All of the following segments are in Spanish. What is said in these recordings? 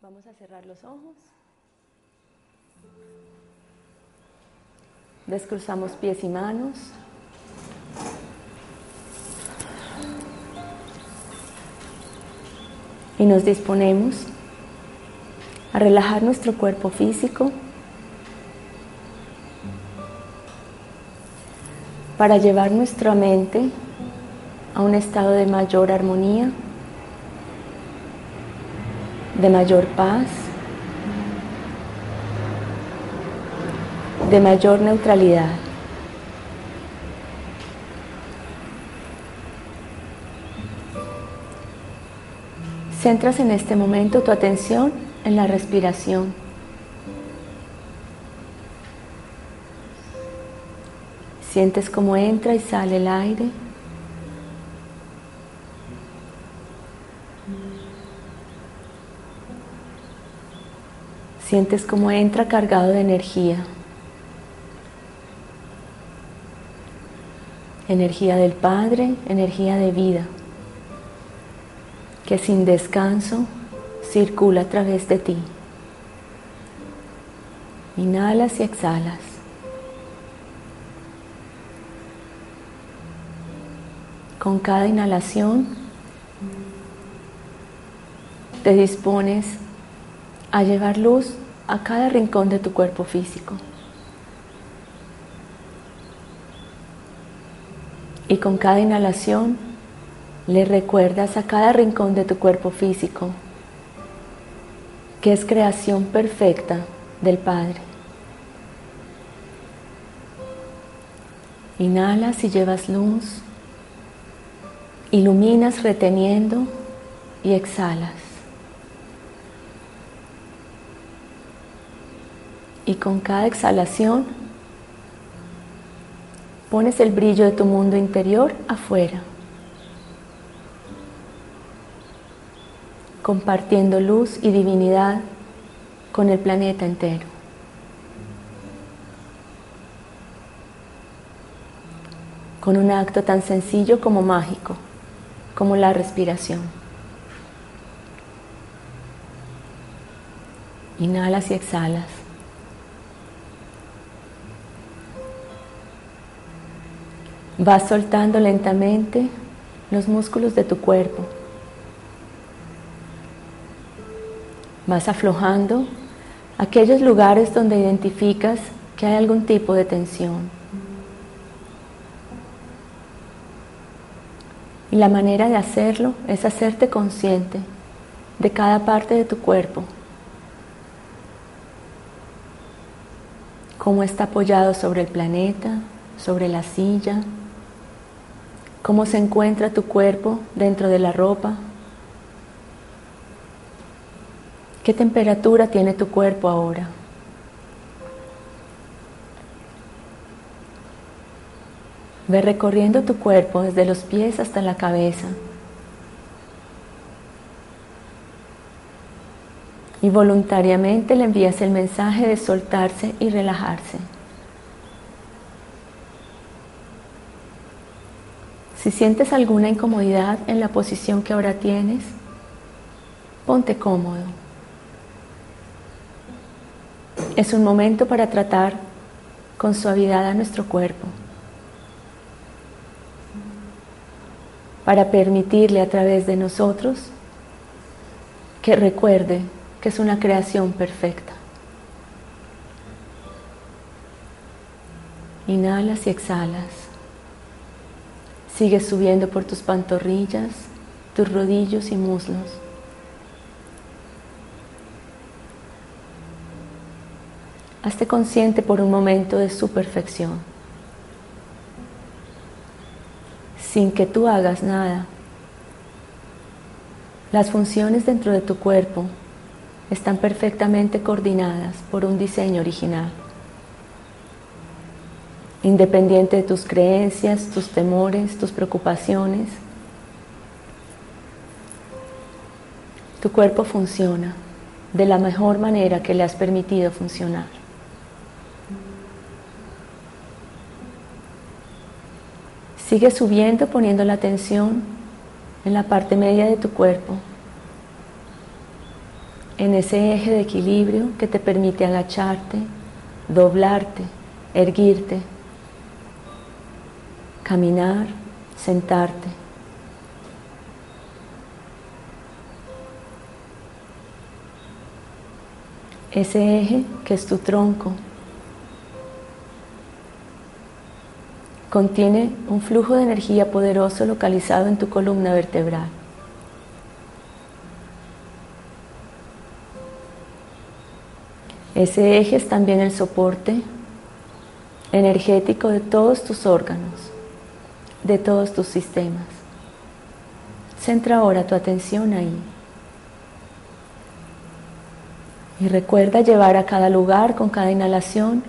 Vamos a cerrar los ojos. Descruzamos pies y manos. Y nos disponemos a relajar nuestro cuerpo físico para llevar nuestra mente a un estado de mayor armonía de mayor paz, de mayor neutralidad. Centras en este momento tu atención en la respiración. Sientes cómo entra y sale el aire. Sientes como entra cargado de energía. Energía del Padre, energía de vida, que sin descanso circula a través de ti. Inhalas y exhalas. Con cada inhalación te dispones a llevar luz a cada rincón de tu cuerpo físico. Y con cada inhalación le recuerdas a cada rincón de tu cuerpo físico que es creación perfecta del Padre. Inhalas y llevas luz, iluminas reteniendo y exhalas. Y con cada exhalación pones el brillo de tu mundo interior afuera, compartiendo luz y divinidad con el planeta entero. Con un acto tan sencillo como mágico, como la respiración. Inhalas y exhalas. Vas soltando lentamente los músculos de tu cuerpo. Vas aflojando aquellos lugares donde identificas que hay algún tipo de tensión. Y la manera de hacerlo es hacerte consciente de cada parte de tu cuerpo, cómo está apoyado sobre el planeta, sobre la silla, cómo se encuentra tu cuerpo dentro de la ropa, qué temperatura tiene tu cuerpo ahora. Ve recorriendo tu cuerpo desde los pies hasta la cabeza. Y voluntariamente le envías el mensaje de soltarse y relajarse. Si sientes alguna incomodidad en la posición que ahora tienes, ponte cómodo. Es un momento para tratar con suavidad a nuestro cuerpo, para permitirle a través de nosotros que recuerde que es una creación perfecta. Inhalas y exhalas. Sigue subiendo por tus pantorrillas, tus rodillos y muslos. Hazte consciente por un momento de su perfección, sin que tú hagas nada. Las funciones dentro de tu cuerpo están perfectamente coordinadas por un diseño original. Independiente de tus creencias, tus temores, tus preocupaciones, tu cuerpo funciona de la mejor manera que le has permitido funcionar. Sigue subiendo poniendo la atención en la parte media de tu cuerpo, en ese eje de equilibrio que te permite agacharte, doblarte, erguirte, caminar, sentarte. Ese eje que es tu tronco contiene un flujo de energía poderoso localizado en tu columna vertebral. Ese eje es también el soporte energético de todos tus órganos, de todos tus sistemas. Centra ahora tu atención ahí. Y recuerda llevar a cada lugar con cada inhalación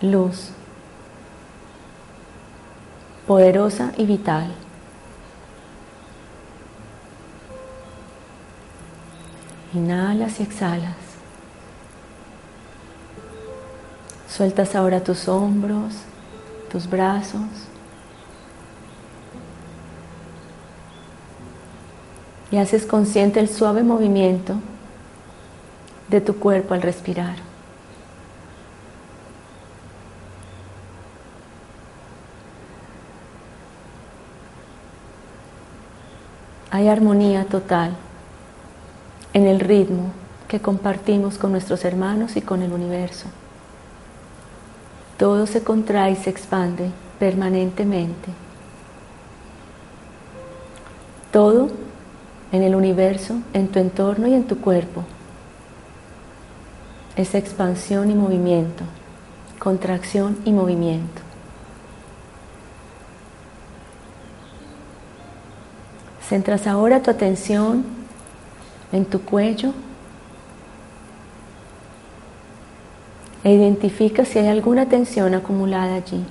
luz poderosa y vital. Inhalas y exhalas. Sueltas ahora tus hombros, tus brazos. Y haces consciente el suave movimiento de tu cuerpo al respirar. Hay armonía total en el ritmo que compartimos con nuestros hermanos y con el universo. Todo se contrae y se expande permanentemente. Todo en el universo, en tu entorno y en tu cuerpo. Es expansión y movimiento, contracción y movimiento. Centras ahora tu atención en tu cuello e identifica si hay alguna tensión acumulada allí.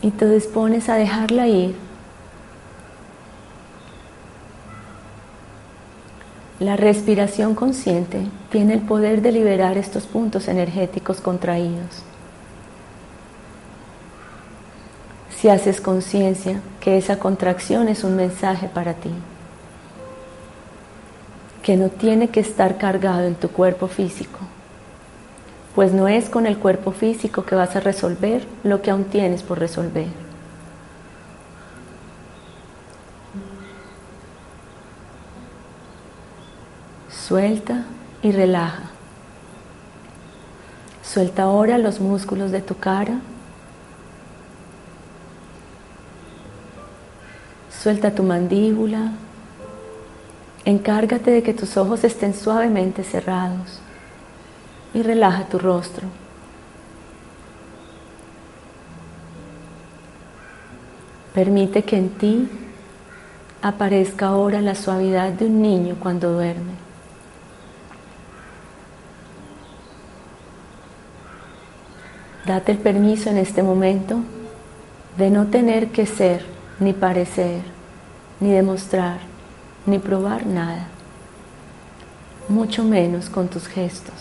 Y te dispones a dejarla ir. La respiración consciente tiene el poder de liberar estos puntos energéticos contraídos. si haces conciencia que esa contracción es un mensaje para ti, que no tiene que estar cargado en tu cuerpo físico, pues no es con el cuerpo físico que vas a resolver lo que aún tienes por resolver. Suelta y relaja. Suelta ahora los músculos de tu cara Suelta tu mandíbula. Encárgate de que tus ojos estén suavemente cerrados y relaja tu rostro. Permite que en ti aparezca ahora la suavidad de un niño cuando duerme. Date el permiso en este momento de no tener que ser ni parecer, ni demostrar, ni probar nada, mucho menos con tus gestos.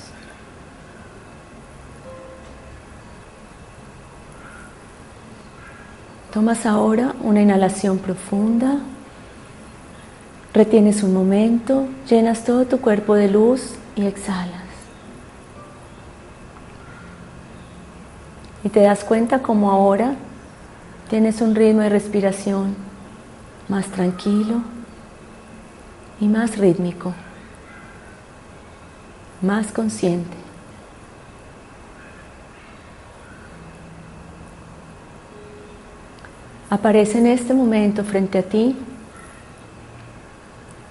Tomas ahora una inhalación profunda, retienes un momento, llenas todo tu cuerpo de luz y exhalas. Y te das cuenta como ahora tienes un ritmo de respiración más tranquilo y más rítmico, más consciente. Aparece en este momento frente a ti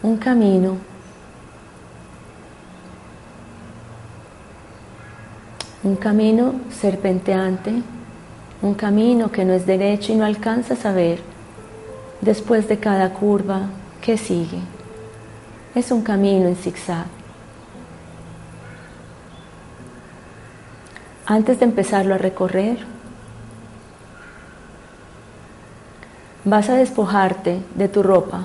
un camino un camino serpenteante un camino que no es derecho y no alcanzas a ver, Después de cada curva, ¿qué sigue? Es un camino en zigzag. Antes de empezarlo a recorrer, vas a despojarte de tu ropa.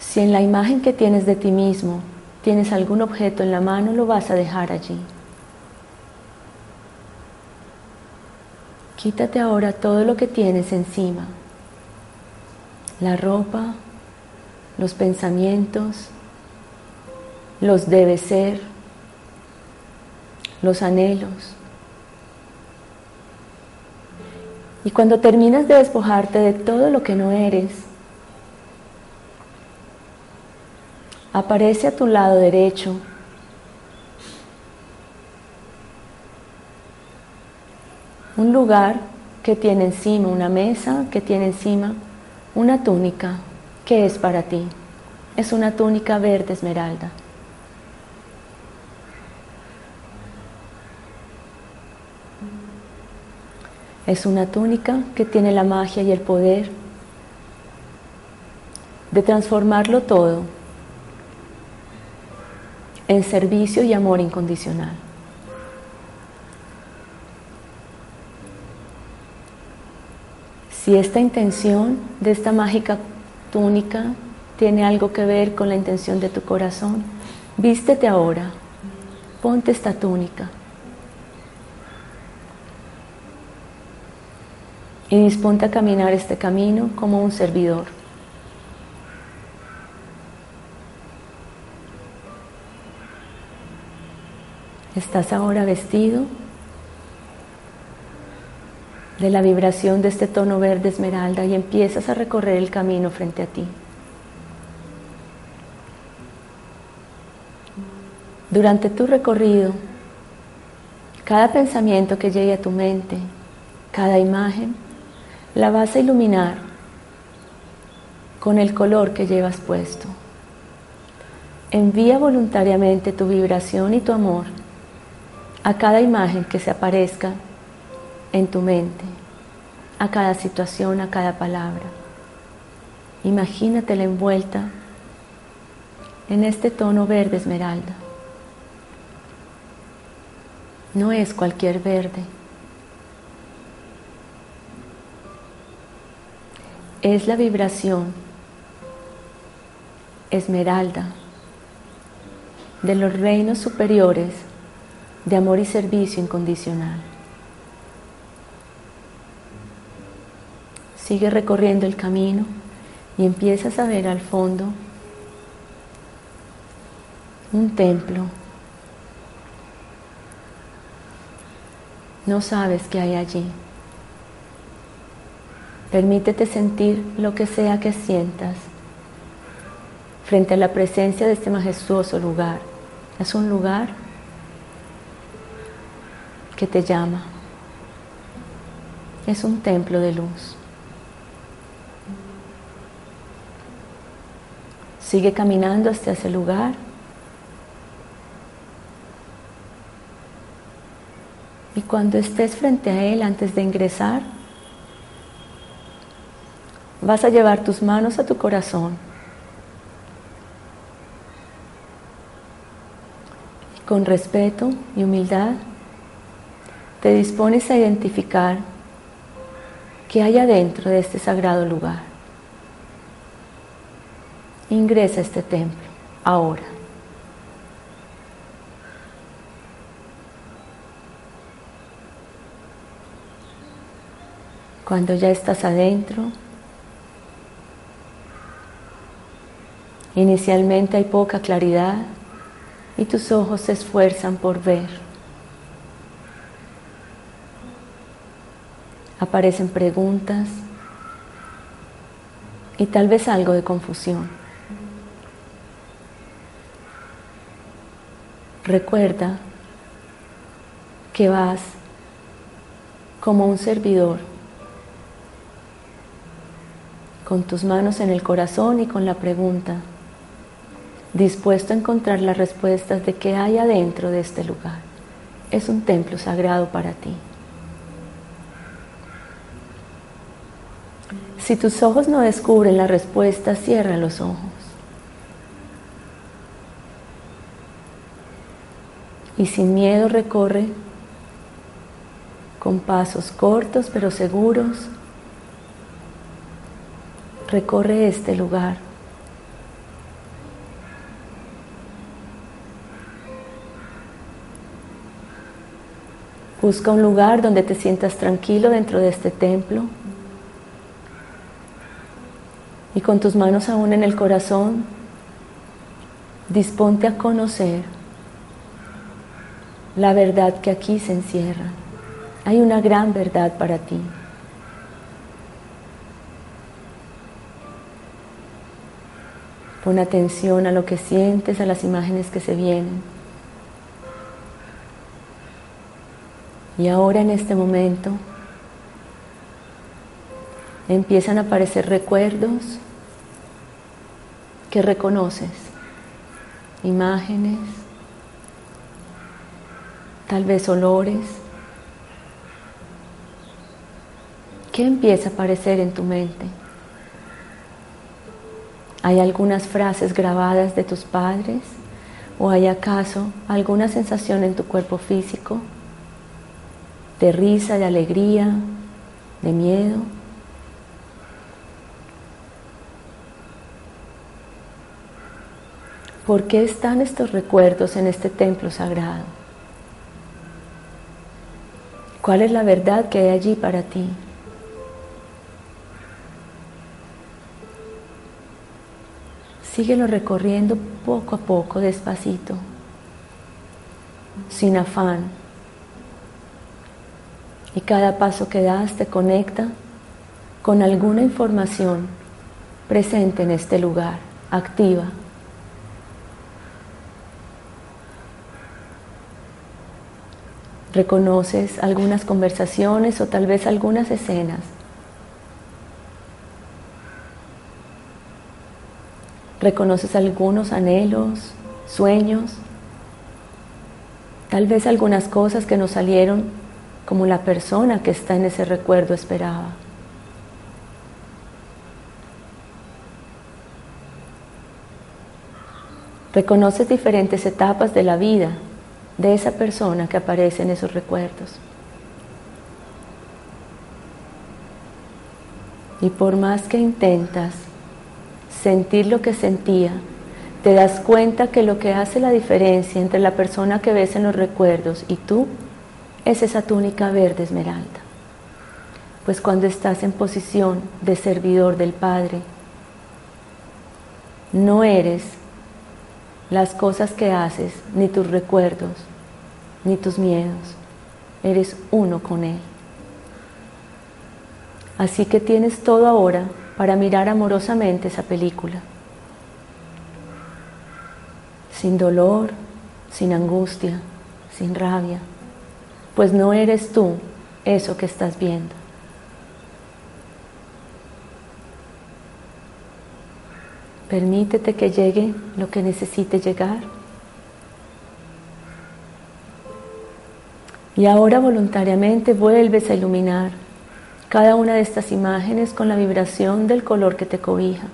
Si en la imagen que tienes de ti mismo tienes algún objeto en la mano, lo vas a dejar allí. Quítate ahora todo lo que tienes encima. La ropa, los pensamientos, los debe ser, los anhelos. Y cuando terminas de despojarte de todo lo que no eres, aparece a tu lado derecho un lugar que tiene encima una mesa, que tiene encima una túnica. ¿Qué es para ti? Es una túnica verde esmeralda. Es una túnica que tiene la magia y el poder de transformarlo todo en servicio y amor incondicional. Si esta intención de esta mágica túnica tiene algo que ver con la intención de tu corazón, vístete ahora, ponte esta túnica y disponte a caminar este camino como un servidor. Estás ahora vestido de la vibración de este tono verde esmeralda y empiezas a recorrer el camino frente a ti. Durante tu recorrido, cada pensamiento que llegue a tu mente, cada imagen, la vas a iluminar con el color que llevas puesto. Envía voluntariamente tu vibración y tu amor a cada imagen que se aparezca en tu mente, a cada situación, a cada palabra. Imagínate la envuelta en este tono verde esmeralda. No es cualquier verde. Es la vibración esmeralda de los reinos superiores de amor y servicio incondicional. Sigue recorriendo el camino y empiezas a ver al fondo un templo. No sabes qué hay allí. Permítete sentir lo que sea que sientas frente a la presencia de este majestuoso lugar. Es un lugar que te llama. Es un templo de luz. Sigue caminando hasta ese lugar. Y cuando estés frente a Él antes de ingresar, vas a llevar tus manos a tu corazón. Y con respeto y humildad, te dispones a identificar qué hay adentro de este sagrado lugar. Ingresa a este templo ahora. Cuando ya estás adentro, inicialmente hay poca claridad y tus ojos se esfuerzan por ver. Aparecen preguntas y tal vez algo de confusión. Recuerda que vas como un servidor, con tus manos en el corazón y con la pregunta, dispuesto a encontrar las respuestas de qué hay adentro de este lugar. Es un templo sagrado para ti. Si tus ojos no descubren la respuesta, cierra los ojos. Y sin miedo recorre con pasos cortos pero seguros, recorre este lugar. Busca un lugar donde te sientas tranquilo dentro de este templo con tus manos aún en el corazón, disponte a conocer la verdad que aquí se encierra. Hay una gran verdad para ti. Pon atención a lo que sientes, a las imágenes que se vienen. Y ahora en este momento empiezan a aparecer recuerdos que reconoces, imágenes, tal vez olores. ¿Qué empieza a aparecer en tu mente? ¿Hay algunas frases grabadas de tus padres? ¿O hay acaso alguna sensación en tu cuerpo físico? ¿De risa, de alegría, de miedo? ¿Por qué están estos recuerdos en este templo sagrado? ¿Cuál es la verdad que hay allí para ti? Síguelo recorriendo poco a poco, despacito, sin afán. Y cada paso que das te conecta con alguna información presente en este lugar, activa. Reconoces algunas conversaciones o tal vez algunas escenas. Reconoces algunos anhelos, sueños, tal vez algunas cosas que no salieron como la persona que está en ese recuerdo esperaba. Reconoces diferentes etapas de la vida de esa persona que aparece en esos recuerdos. Y por más que intentas sentir lo que sentía, te das cuenta que lo que hace la diferencia entre la persona que ves en los recuerdos y tú es esa túnica verde esmeralda. Pues cuando estás en posición de servidor del Padre, no eres las cosas que haces, ni tus recuerdos, ni tus miedos. Eres uno con Él. Así que tienes todo ahora para mirar amorosamente esa película. Sin dolor, sin angustia, sin rabia, pues no eres tú eso que estás viendo. Permítete que llegue lo que necesite llegar. Y ahora voluntariamente vuelves a iluminar cada una de estas imágenes con la vibración del color que te cobija.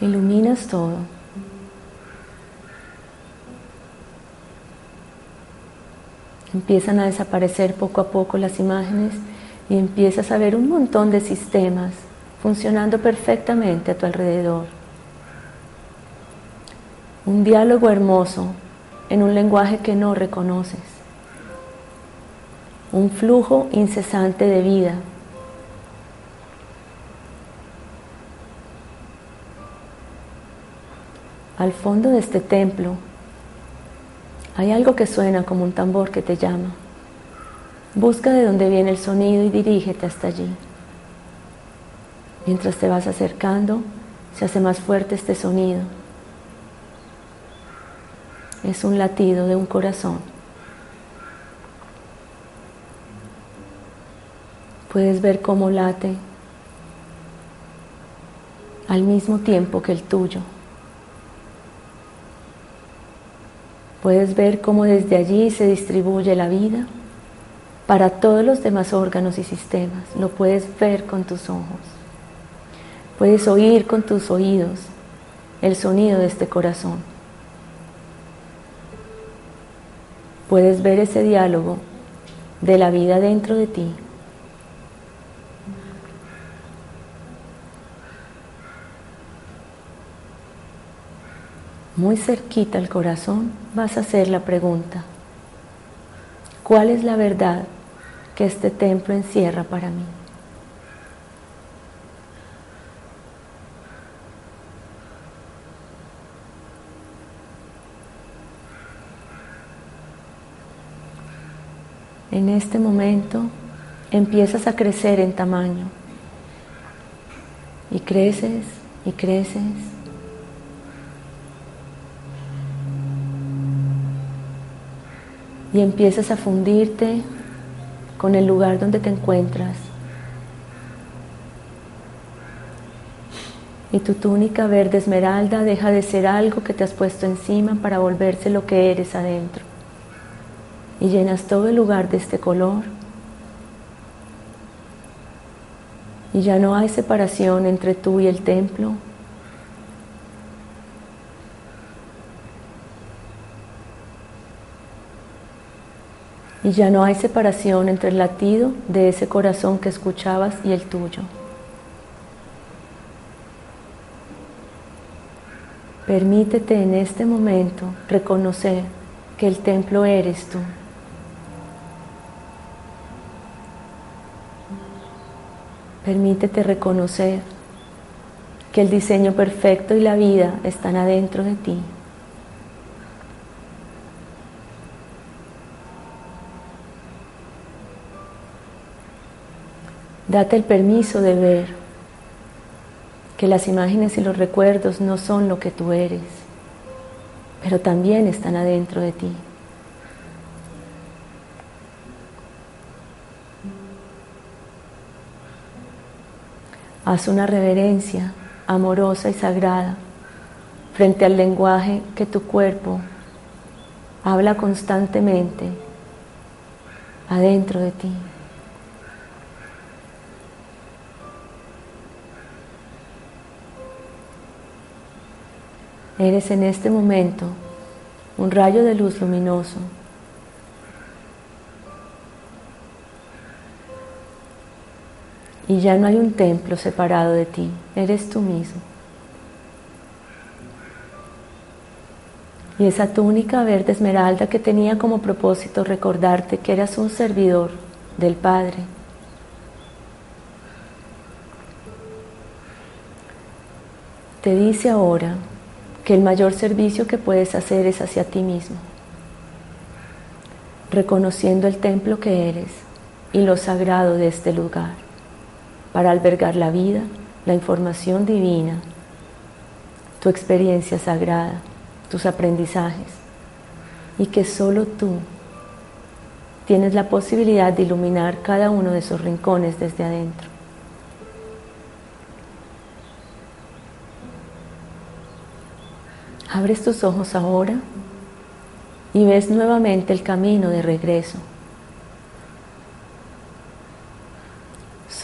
Iluminas todo. Empiezan a desaparecer poco a poco las imágenes y empiezas a ver un montón de sistemas funcionando perfectamente a tu alrededor. Un diálogo hermoso en un lenguaje que no reconoces. Un flujo incesante de vida. Al fondo de este templo hay algo que suena como un tambor que te llama. Busca de dónde viene el sonido y dirígete hasta allí. Mientras te vas acercando, se hace más fuerte este sonido. Es un latido de un corazón. Puedes ver cómo late al mismo tiempo que el tuyo. Puedes ver cómo desde allí se distribuye la vida para todos los demás órganos y sistemas. Lo puedes ver con tus ojos. Puedes oír con tus oídos el sonido de este corazón. Puedes ver ese diálogo de la vida dentro de ti. Muy cerquita al corazón vas a hacer la pregunta, ¿cuál es la verdad que este templo encierra para mí? En este momento empiezas a crecer en tamaño y creces y creces. Y empiezas a fundirte con el lugar donde te encuentras. Y tu túnica verde esmeralda deja de ser algo que te has puesto encima para volverse lo que eres adentro y llenas todo el lugar de este color. Y ya no hay separación entre tú y el templo. Y ya no hay separación entre el latido de ese corazón que escuchabas y el tuyo. Permítete en este momento reconocer que el templo eres tú. Permítete reconocer que el diseño perfecto y la vida están adentro de ti. Date el permiso de ver que las imágenes y los recuerdos no son lo que tú eres, pero también están adentro de ti. Haz una reverencia amorosa y sagrada frente al lenguaje que tu cuerpo habla constantemente adentro de ti. Eres en este momento un rayo de luz luminoso y ya no hay un templo separado de ti, eres tú mismo. Y esa túnica verde esmeralda que tenía como propósito recordarte que eras un servidor del Padre. Te dice ahora que el mayor servicio que puedes hacer es hacia ti mismo, reconociendo el templo que eres y lo sagrado de este lugar para albergar la vida, la información divina, tu experiencia sagrada, tus aprendizajes, y que solo tú tienes la posibilidad de iluminar cada uno de esos rincones desde adentro. Abres tus ojos ahora y ves nuevamente el camino de regreso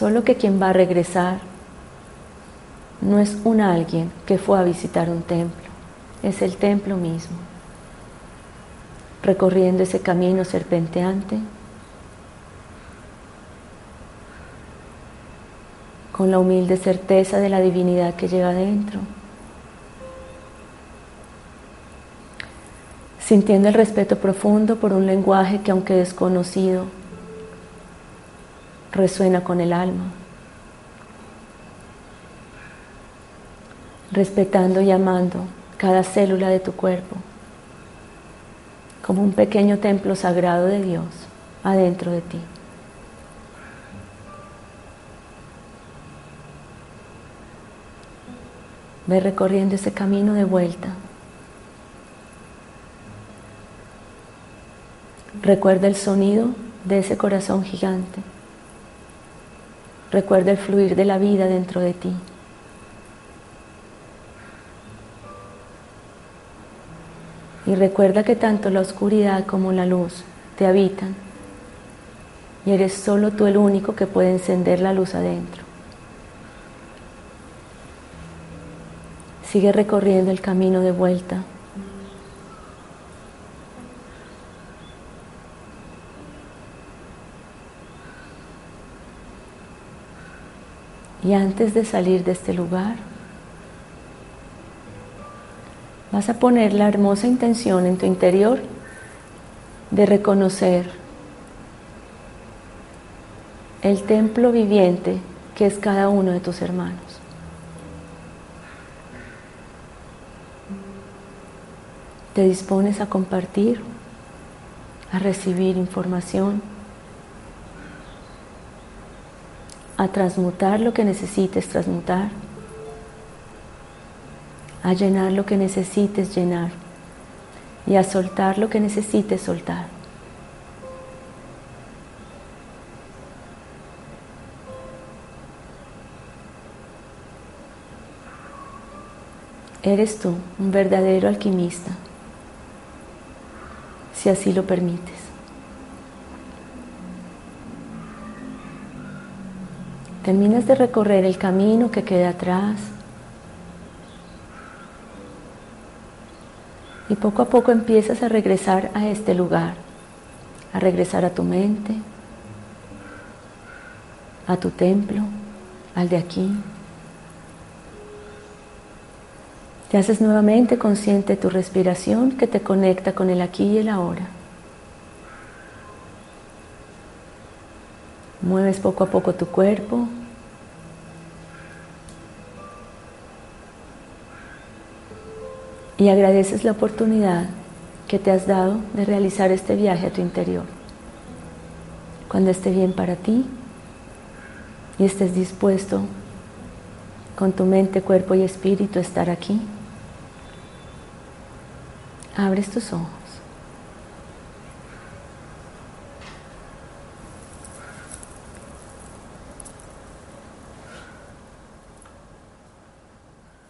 Solo que quien va a regresar no es un alguien que fue a visitar un templo, es el templo mismo, recorriendo ese camino serpenteante con la humilde certeza de la divinidad que lleva dentro, sintiendo el respeto profundo por un lenguaje que aunque desconocido, resuena con el alma, respetando y amando cada célula de tu cuerpo como un pequeño templo sagrado de Dios adentro de ti. Ve recorriendo ese camino de vuelta. Recuerda el sonido de ese corazón gigante. Recuerda el fluir de la vida dentro de ti. Y recuerda que tanto la oscuridad como la luz te habitan y eres solo tú el único que puede encender la luz adentro. Sigue recorriendo el camino de vuelta. Y antes de salir de este lugar, vas a poner la hermosa intención en tu interior de reconocer el templo viviente que es cada uno de tus hermanos. Te dispones a compartir, a recibir información a transmutar lo que necesites transmutar, a llenar lo que necesites llenar y a soltar lo que necesites soltar. Eres tú un verdadero alquimista, si así lo permites. Terminas de recorrer el camino que queda atrás. Y poco a poco empiezas a regresar a este lugar, a regresar a tu mente, a tu templo, al de aquí. Te haces nuevamente consciente de tu respiración que te conecta con el aquí y el ahora. Mueves poco a poco tu cuerpo. Y agradeces la oportunidad que te has dado de realizar este viaje a tu interior. Cuando esté bien para ti y estés dispuesto con tu mente, cuerpo y espíritu a estar aquí, abres tus ojos.